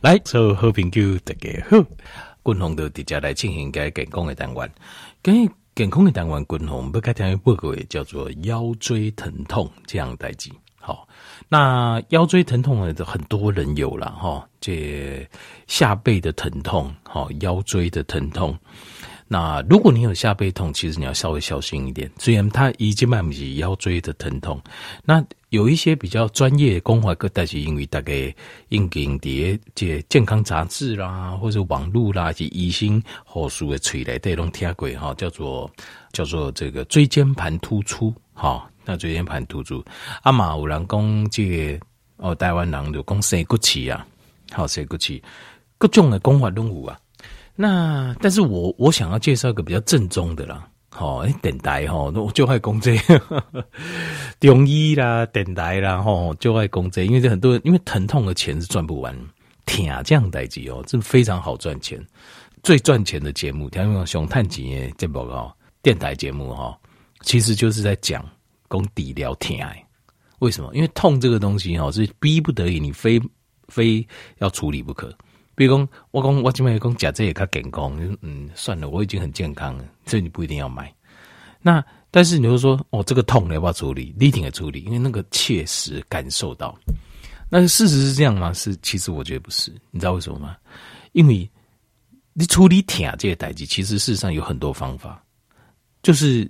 来，所有好朋友大家好，军宏的直接来进行个健康的单元。跟健康的单元，军宏不该听报告也叫做腰椎疼痛这样代志。好，那腰椎疼痛呢，很多人有了哈，这下背的疼痛，哈，腰椎的疼痛。那如果你有下背痛，其实你要稍微小心一点。虽然它已经慢不起腰椎的疼痛，那有一些比较专业的关怀个，但是因为大概应经啲这健康杂志啦，或者网络啦，及医生后书的吹来带动听过哈，叫做叫做这个椎间盘突出哈。那椎间盘突出，阿妈有人讲这个哦，台湾人就讲生骨刺啊，好生骨刺，各种的讲法都有啊。那但是我我想要介绍一个比较正宗的啦，吼，诶，电台吼，我就爱讲这 中医啦，电台啦，吼，就爱讲这，因为这很多人，因为疼痛的钱是赚不完，听这样代志哦，这非常好赚钱，最赚钱的节目，听讲熊探几年这报告，电台节目哈，其实就是在讲讲治疗疼，为什么？因为痛这个东西哈，是逼不得已，你非非要处理不可。比如讲，我讲我今麦讲假这也较健康，嗯，算了，我已经很健康了，所以你不一定要买。那但是你就说，哦，这个痛你要不要处理？一定要处理，因为那个切实感受到。那事实是这样吗？是，其实我觉得不是。你知道为什么吗？因为你处理疼这些代际，其实事实上有很多方法，就是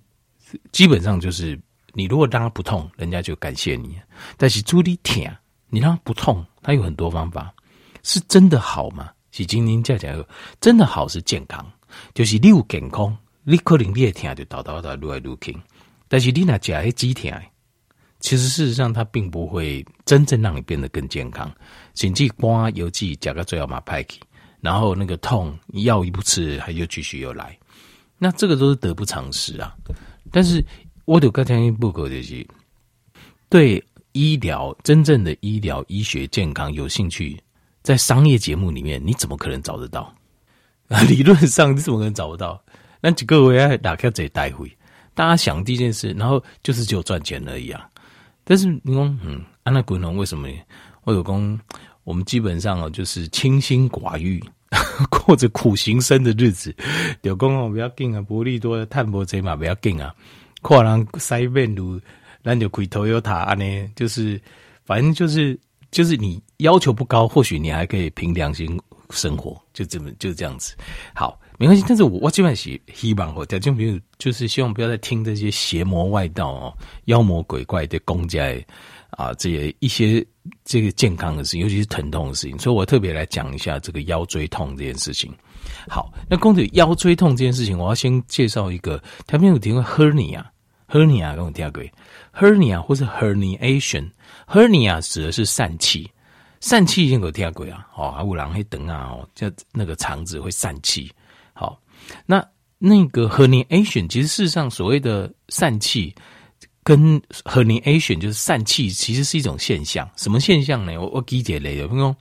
基本上就是你如果让他不痛，人家就感谢你。但是处理疼，你让他不痛，他有很多方法。是真的好吗？是今天讲讲，真的好是健康，就是你有健康，你可能你也听就叨叨叨，愈来愈轻。但是你那假些肌疼，其实事实上它并不会真正让你变得更健康。甚至刮油剂加个最后嘛派去，然后那个痛药一不吃，还又继续又来。那这个都是得不偿失啊。但是我有刚才报告就是，对医疗真正的医疗医学健康有兴趣。在商业节目里面，你怎么可能找得到？理论上你怎么可能找不到？那几个位还打开这带回，大家想第一件事，然后就是只有赚钱而已啊。但是你说，嗯，安娜古龙为什么？我有讲，我们基本上哦，就是清心寡欲，过着苦行僧的日子。有讲哦，不要紧啊，薄利多的碳薄贼嘛，不要紧啊。跨人塞面如，那就开头有塔呢，就是反正就是。就是你要求不高，或许你还可以凭良心生活，就这么就这样子。好，没关系。但是我我基本上希望我听众朋友就是希望不要再听这些邪魔外道哦、妖魔鬼怪的公家啊，这些一些这个健康的事情，尤其是疼痛的事情。所以我特别来讲一下这个腰椎痛这件事情。好，那公子腰椎痛这件事情，我要先介绍一个，他没有听过 hernia，hernia 跟我听过 hernia 或是 herniation。hernia 指的是疝气，疝气已经有听过啊，哦，还有人会等啊，哦，就那个肠子会疝气。好，那那个 herniation 其实事实上所谓的疝气跟 herniation 就是疝气，其实是一种现象。什么现象呢？我我理解类的，比如说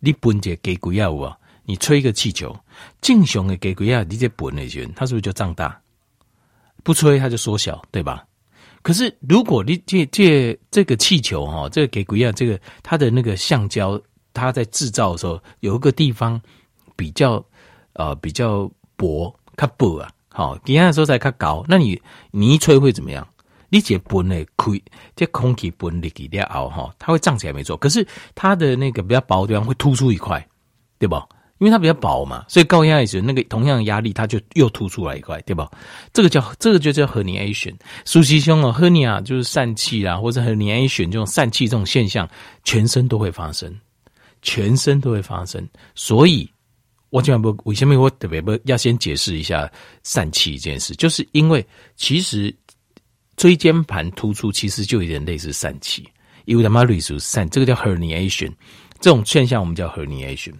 你粪解给鬼药啊，你吹一个气球，正常的给鬼药，你这粪的时候，它是不是就胀大？不吹它就缩小，对吧？可是，如果你借借这个气球哈，这个给鬼啊，这个它的那个橡胶，它在制造的时候有一个地方比较呃比较薄，它薄啊，好，底下的时候才它高。那你你一吹会怎么样？你解粪的亏，这空气粪力给它熬哈，它会胀起来没错。可是它的那个比较薄的地方会突出一块，对吧？因为它比较薄嘛，所以高压的时候，那个同样的压力，它就又突出来一块，对吧？这个叫这个就叫 herniation。苏西兄哦，hernia 就是疝气啦，或者 herniation 这种疝气这种现象，全身都会发生，全身都会发生。所以，我今晚不，为什么我特别不要先解释一下疝气这件事？就是因为其实椎间盘突出其实就有点类似疝气，因为他妈类似疝，这个叫 herniation，这种现象我们叫 herniation。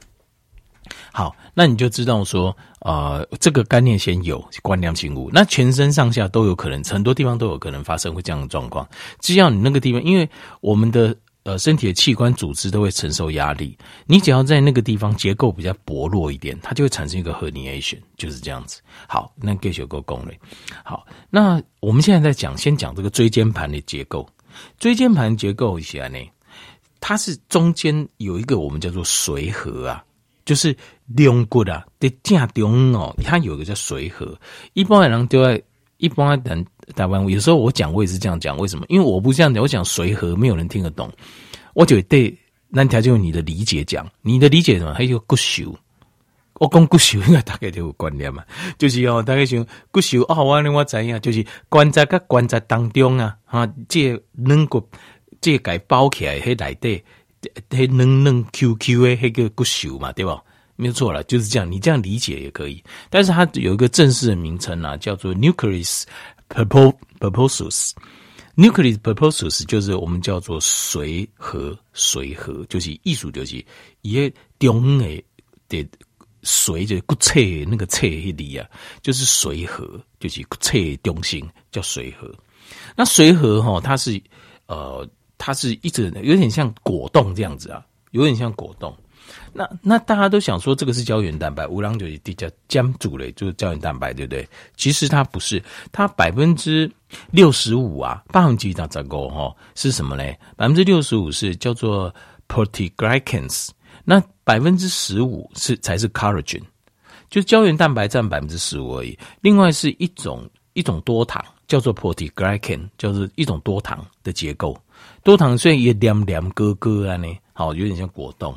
好，那你就知道说，呃，这个概念先有观念清楚。那全身上下都有可能，很多地方都有可能发生会这样的状况。只要你那个地方，因为我们的呃身体的器官组织都会承受压力，你只要在那个地方结构比较薄弱一点，它就会产生一个 herniation，就是这样子。好，那继续个功能。好，那我们现在在讲，先讲这个椎间盘的结构。椎间盘结构一下呢，它是中间有一个我们叫做髓核啊。就是龙骨啊，在正中哦，它有一个叫髓核。一般的人都在一般人台湾，有时候我讲我也是这样讲，为什么？因为我不这样讲，我讲髓核没有人听得懂。我就对那条就用你的理解讲，你的理解什么？还有骨髓。我讲骨髓应该大概都有观念嘛，就是哦，大概像骨髓哦，我我知影，就是关节跟关节当中啊，哈，这软骨这个包起来，迄内底，迄嫩嫩 Q Q 的迄个骨髓嘛，对吧？没有错了，就是这样，你这样理解也可以。但是它有一个正式的名称啊，叫做 Nucleus pulposus。Nucleus pulposus 就是我们叫做髓核，髓核就是艺术，就是伊个中诶的。髓就是骨髓那个髓里啊，就是髓核，就是骨髓中心叫髓核。那髓核哈，它是呃，它是一直有点像果冻这样子啊，有点像果冻。那那大家都想说这个是胶原蛋白，乌朗就是比较浆组嘞，就是胶原蛋白，对不对？其实它不是，它百分之六十五啊，八分之一咋咋个哈？是什么嘞？百分之六十五是叫做 proteoglycans。那百分之十五是才是 collagen，就胶原蛋白占百分之十五而已。另外是一种一种多糖，叫做 proteoglycan，就是一种多糖的结构。多糖虽然也黏黏疙疙啊呢，好，有点像果冻。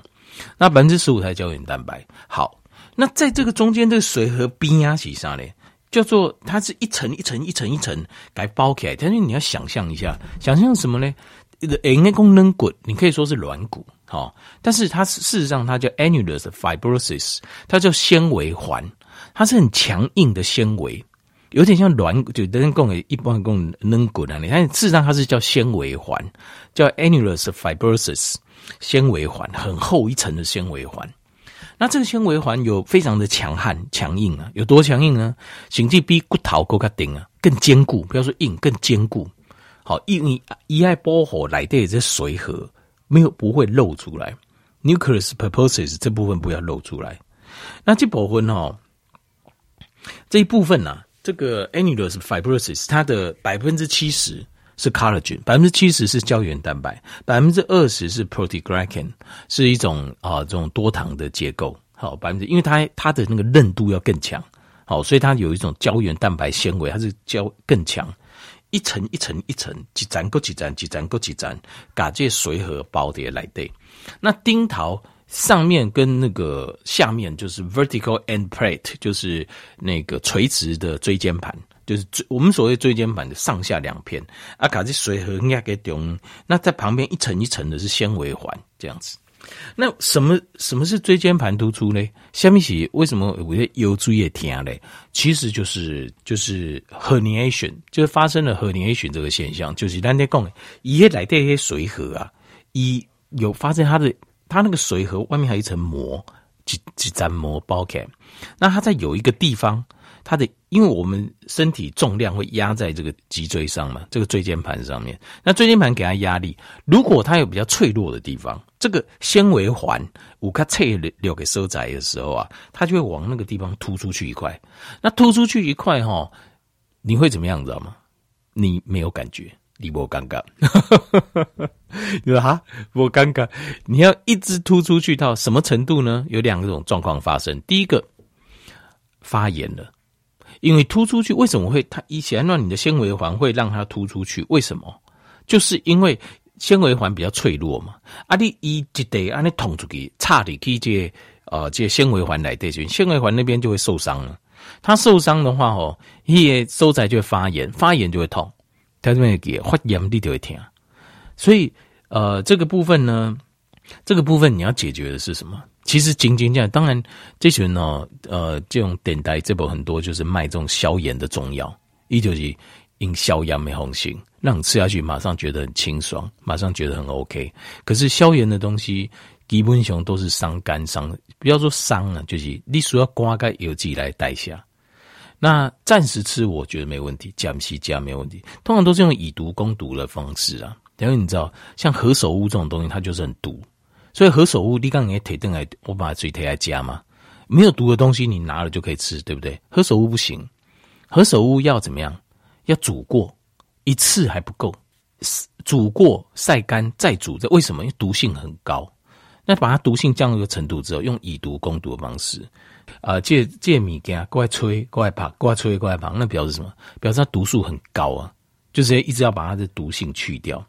那百分之十五才胶原蛋白。好，那在这个中间这个水和冰啊，其实呢，叫做它是一层一层一层一层给包起来。但是你要想象一下，想象什么呢？人的功能骨，你可以说是软骨。好，但是它事实上它叫 annulus fibrosis，它叫纤维环，它是很强硬的纤维，有点像软骨，就人工的一般工软骨那里，但事实上它是叫纤维环，叫 annulus fibrosis，纤维环很厚一层的纤维环。那这个纤维环有非常的强悍、强硬啊，有多强硬呢？甚至比骨头更加顶啊，更坚固。不要说硬，更坚固。好，因为一爱保护来的这髓核。没有不会露出来，nucleus pulposus 这部分不要露出来。那这部分哦，这一部分呢、啊，这个 annulus fibrosis 它的百分之七十是 collagen，百分之七十是胶原蛋白，百分之二十是 proteoglycan，是一种啊这种多糖的结构。好，百分之因为它它的那个韧度要更强，好，所以它有一种胶原蛋白纤维，它是胶更强。一层一层一层，几层够几层，几层够几层，把这髓核包的来对。那丁桃上面跟那个下面就是 vertical end plate，就是那个垂直的椎间盘，就是我们所谓椎间盘的上下两片。啊，把这髓核应该给中，那在旁边一层一层的是纤维环，这样子。那什么什么是椎间盘突出呢？下面是为什么我有注意听嘞？其实就是就是 herniation，就是发生了 herniation 这个现象，就是咱在讲，一些来的一些髓核啊，一有发现它的它那个髓核外面还有一层膜，几几层膜包起，那它在有一个地方。它的，因为我们身体重量会压在这个脊椎上嘛，这个椎间盘上面。那椎间盘给它压力，如果它有比较脆弱的地方，这个纤维环五卡脆留给收窄的时候啊，它就会往那个地方突出去一块。那突出去一块哈，你会怎么样？知道吗？你没有感觉，你不尴尬。你说哈，我尴尬。你要一直突出去到什么程度呢？有两种状况发生。第一个，发炎了。因为突出去，为什么会它以前让你的纤维环会让它突出去？为什么？就是因为纤维环比较脆弱嘛。啊，你一直得啊，你捅出去，差点可以这呃这纤维环来对准，纤维环那边就会受伤了。它受伤的话哦，一收窄就会发炎，发炎就会痛，它这边给发炎你就会疼。所以呃，这个部分呢，这个部分你要解决的是什么？其实仅仅这样，当然这群呢，呃，这种电台这部很多就是卖这种消炎的中药，一就是因消炎没红心，让你吃下去马上觉得很清爽，马上觉得很 OK。可是消炎的东西基本上都是伤肝伤，不要说伤了，就是你需要刮个药剂来代谢。那暂时吃我觉得没问题，暂时加没问题，通常都是用以毒攻毒的方式啊。因为你知道，像何首乌这种东西，它就是很毒。所以何首乌，你刚刚也提登来，我把它嘴贴来加嘛。没有毒的东西，你拿了就可以吃，对不对？何首乌不行，何首乌要怎么样？要煮过一次还不够，煮过晒干再煮。这为什么？因为毒性很高。那把它毒性降到一个程度之后，用以毒攻毒的方式，啊、借借米给它过来吹，过来爬，过来吹，过来爬，那表示什么？表示它毒素很高啊，就是一直要把它的毒性去掉。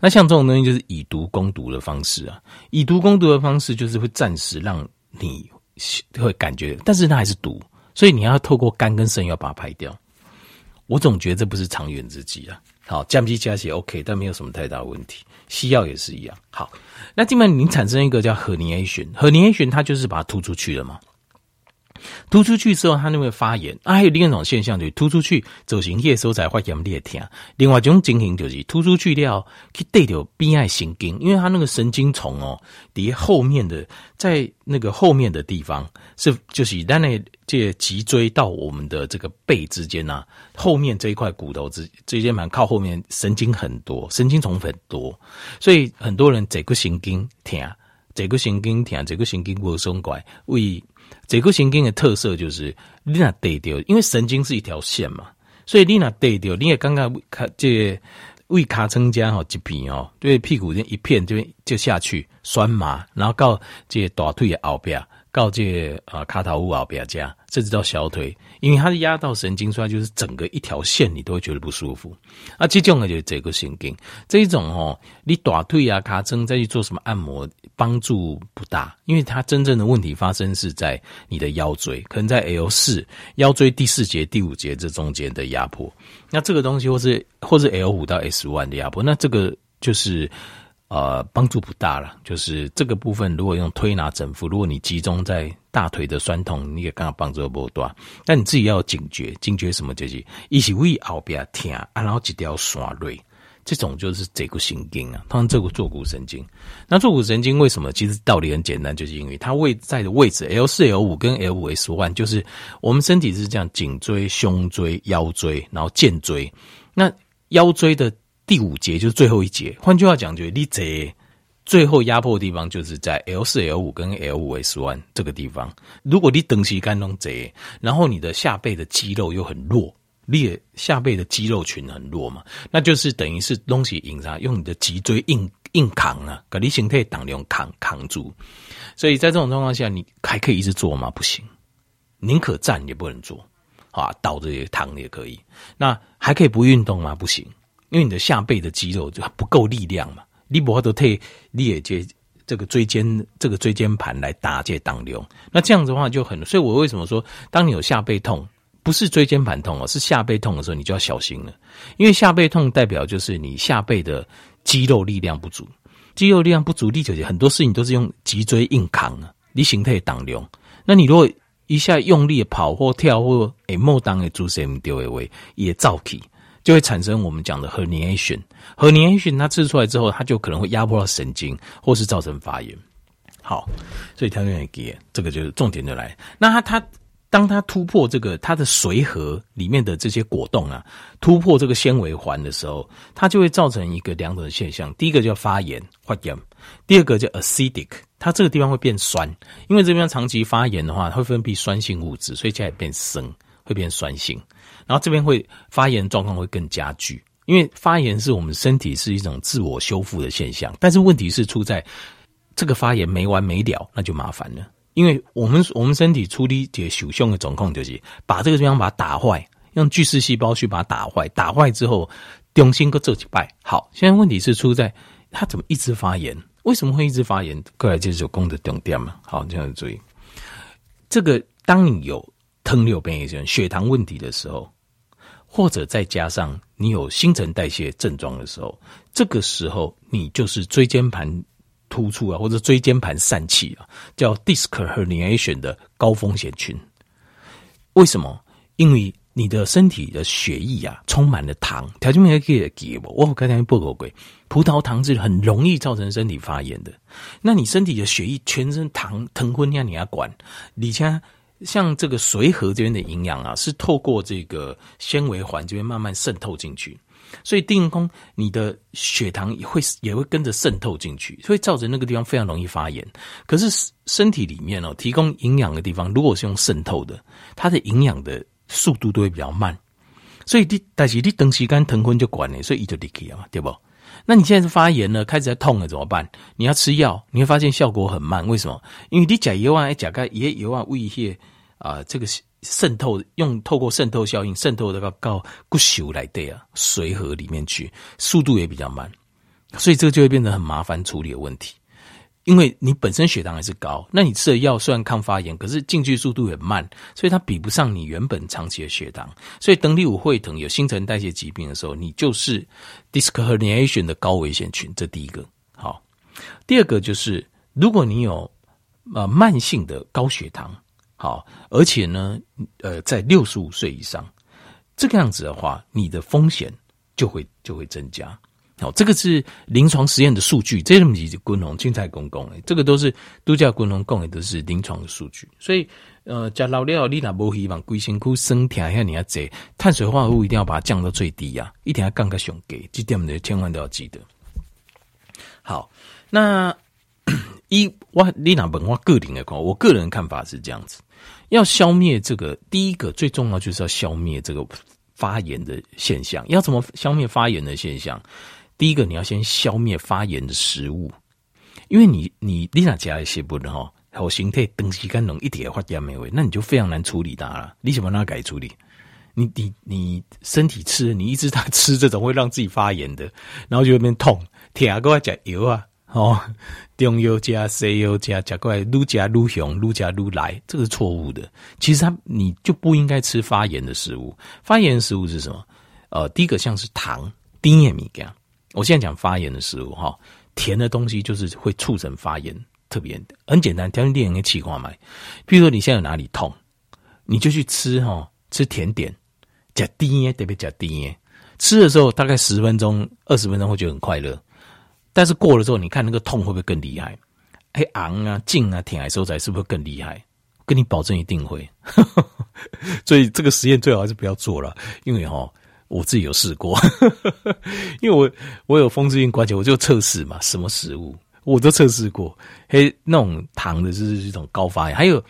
那像这种东西就是以毒攻毒的方式啊，以毒攻毒的方式就是会暂时让你会感觉，但是它还是毒，所以你要透过肝跟肾要把它排掉。我总觉得这不是长远之计啊。好，降剂加血 OK，但没有什么太大问题。西药也是一样。好，那基本上你产生一个叫 herniation，herniation 它就是把它突出去了嘛。突出去之后，它就会发炎。啊，还有另一种现象，就是突出去走形叶时候才发炎裂疼。另外一种情形就是突出去了，去对着边爱神经，因为它那个神经丛哦，底下后面的，在那个后面的地方是就是在那这脊椎到我们的这个背之间啊，后面这一块骨头之椎间盘靠后面神经很多，神经丛很多，所以很多人这个神经疼，这个神经疼，这个神经不松怪为。这个神经的特色就是，你那对掉，因为神经是一条线嘛，所以你那对掉，你也刚刚看这胃卡增加吼一片哦，对屁股这一片这边就下去酸麻，然后到这大腿的后边。告诫啊，卡塔乌奥比亚加，甚至到小腿，因为它是压到神经，所以就是整个一条线，你都会觉得不舒服。啊，这种呢就是这个神经，这一种哦，你大腿啊、卡针再去做什么按摩，帮助不大，因为它真正的问题发生是在你的腰椎，可能在 L 四腰椎第四节、第五节这中间的压迫。那这个东西或是或是 L 五到 S one 的压迫，那这个就是。呃，帮助不大了。就是这个部分，如果用推拿整复，如果你集中在大腿的酸痛，你也刚好帮助不大。但你自己要有警觉，警觉什么？就是一起胃后边疼啊，然后一条线锐，这种就是这个神经啊，通常这个坐骨神经。那坐骨神经为什么？其实道理很简单，就是因为它位在的位置 L 四、L 五跟 L 五 S one，就是我们身体是这样：颈椎、胸椎、腰椎，然后荐椎。那腰椎的。第五节就是最后一节，换句话讲，就是你这最后压迫的地方就是在 L 四、L 五跟 L 五 S one 这个地方。如果你等时干弄这，然后你的下背的肌肉又很弱，你下背的肌肉群很弱嘛，那就是等于是东西硬上，用你的脊椎硬硬扛啊，把你形态挡量扛扛住。所以在这种状况下，你还可以一直做吗？不行，宁可站也不能坐啊，倒着也躺也可以。那还可以不运动吗？不行。因为你的下背的肌肉就不够力量嘛，你不都退，你也借这个椎间这个椎间盘来打这挡流，那这样子的话就很，所以我为什么说，当你有下背痛，不是椎间盘痛哦，是下背痛的时候，你就要小心了，因为下背痛代表就是你下背的肌肉力量不足，肌肉力量不足，力就很多事情都是用脊椎硬扛啊，你形态挡流，那你如果一下用力跑或跳或诶莫当的做什么丢的位也造起。就会产生我们讲的 herniation，herniation 它刺出来之后，它就可能会压迫到神经，或是造成发炎。好，所以条件给，这个就是重点就来。那它它当它突破这个它的髓核里面的这些果冻啊，突破这个纤维环的时候，它就会造成一个两种现象。第一个叫发炎，发炎；第二个叫 acidic，它这个地方会变酸，因为这边长期发炎的话，它会分泌酸性物质，所以现在变生，会变酸性。然后这边会发炎状况会更加剧，因为发炎是我们身体是一种自我修复的现象，但是问题是出在这个发炎没完没了，那就麻烦了。因为我们我们身体处理这手胸的状况就是把这个地方把它打坏，用巨噬细胞去把它打坏，打坏之后重新搁做几拜。好，现在问题是出在它怎么一直发炎？为什么会一直发炎？过来就是有功的重点嘛。好，这样注意，这个当你有糖尿病一些血糖问题的时候。或者再加上你有新陈代谢症状的时候，这个时候你就是椎间盘突出啊，或者椎间盘疝气啊，叫 disc herniation 的高风险群。为什么？因为你的身体的血液啊充满了糖，条件没可以给我。我刚才报告过，葡萄糖是很容易造成身体发炎的。那你身体的血液全身糖糖分让你要管，你像。像这个髓核这边的营养啊，是透过这个纤维环这边慢慢渗透进去，所以定功你的血糖也会也会跟着渗透进去，所以造成那个地方非常容易发炎。可是身体里面哦，提供营养的地方，如果是用渗透的，它的营养的速度都会比较慢。所以你但是你等时间糖分就管了，所以伊就离开了嘛，对不？那你现在是发炎了，开始在痛了，怎么办？你要吃药，你会发现效果很慢。为什么？因为你甲油啊，甲钙也有啊，胃液啊，这个渗透用透过渗透效应渗透到到骨髓来对啊，髓核里面去，速度也比较慢，所以这个就会变成很麻烦处理的问题。因为你本身血糖还是高，那你吃的药虽然抗发炎，可是进去速度很慢，所以它比不上你原本长期的血糖。所以等你有会疼、有新陈代谢疾病的时候，你就是 disc herniation 的高危险群。这第一个。好，第二个就是如果你有呃慢性的高血糖，好，而且呢，呃，在六十五岁以上，这个样子的话，你的风险就会就会增加。好，这个是临床实验的数据，这是不是滚龙青菜公公诶，这个都是都叫滚龙公诶，都是临床的数据。所以，呃，加老料你那不希望龟辛苦生甜下你要这碳水化合物一定要把它降到最低呀、啊，一定要降个熊给，这点你千万都要记得。好，那 一我你那本我个人的看，我个人看法是这样子，要消灭这个，第一个最重要就是要消灭这个发炎的现象。要怎么消灭发炎的现象？第一个，你要先消灭发炎的食物，因为你你你那加一些不能哈，好形态东西干浓一点发炎没味，那你就非常难处理它了。你怎么让它改处理？你你你身体吃，你一直在吃这种会让自己发炎的，然后就会变痛。铁啊，过来加油啊，哦，中药加西药加加过来愈加愈凶，愈加愈来，这个是错误的。其实它你就不应该吃发炎的食物。发炎的食物是什么？呃，第一个像是糖、甜的米干。我现在讲发炎的食物哈，甜的东西就是会促成发炎，特别很简单，调节电的气化嘛。比如说你现在有哪里痛，你就去吃哈，吃甜点，加甜耶，特别加甜耶。吃的时候大概十分钟、二十分钟会觉得很快乐，但是过了之后，你看那个痛会不会更厉害？哎，昂啊、劲啊、挺啊、收窄是不是更厉害？跟你保证一定会。所以这个实验最好还是不要做了，因为哈。我自己有试过，因为我我有风湿性关节，我就测试嘛，什么食物我都测试过。嘿，那种糖的就是一种高发炎，还有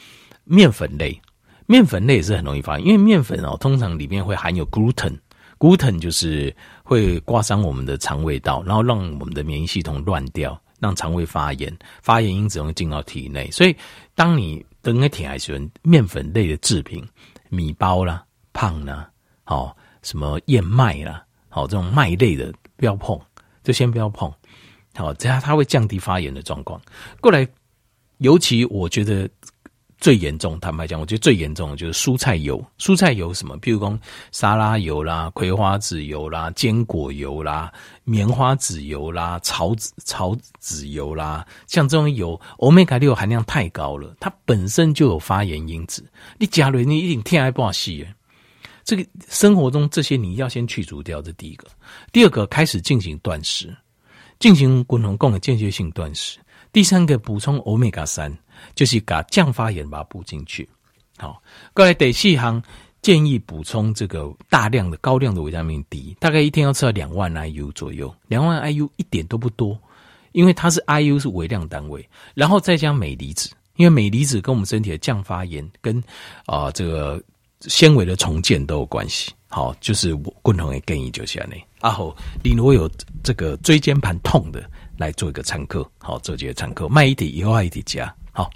面粉类，面粉类也是很容易发炎，因为面粉哦，通常里面会含有 gluten，gluten 就是会刮伤我们的肠胃道，然后让我们的免疫系统乱掉，让肠胃发炎，发炎因子容易进到体内。所以，当你等个体还喜欢面粉类的制品，米包啦、胖啦，哦。什么燕麦啦，好，这种麦类的不要碰，就先不要碰，好，这样它会降低发炎的状况。过来，尤其我觉得最严重，坦白讲，我觉得最严重的就是蔬菜油。蔬菜油什么？譬如说沙拉油啦、葵花籽油啦、坚果油啦、棉花籽油啦、草籽草籽油啦，像这种油，Omega 六含量太高了，它本身就有发炎因子。你加了，你一定天还不好吸。这个生活中这些你要先去除掉，这第一个。第二个，开始进行断食，进行滚龙贡的间歇性断食。第三个，补充欧米伽三，就是把降发炎把它补进去。好，过来第四行建议补充这个大量的高量的维他命 D，大概一天要吃到两万 IU 左右，两万 IU 一点都不多，因为它是 IU 是微量单位，然后再加镁离子，因为镁离子跟我们身体的降发炎跟啊、呃、这个。纤维的重建都有关系，好，就是我共同的建议就是这样。然后你如果有这个椎间盘痛的，来做一个参考，好，做这个参考，慢一点以后一点加，好，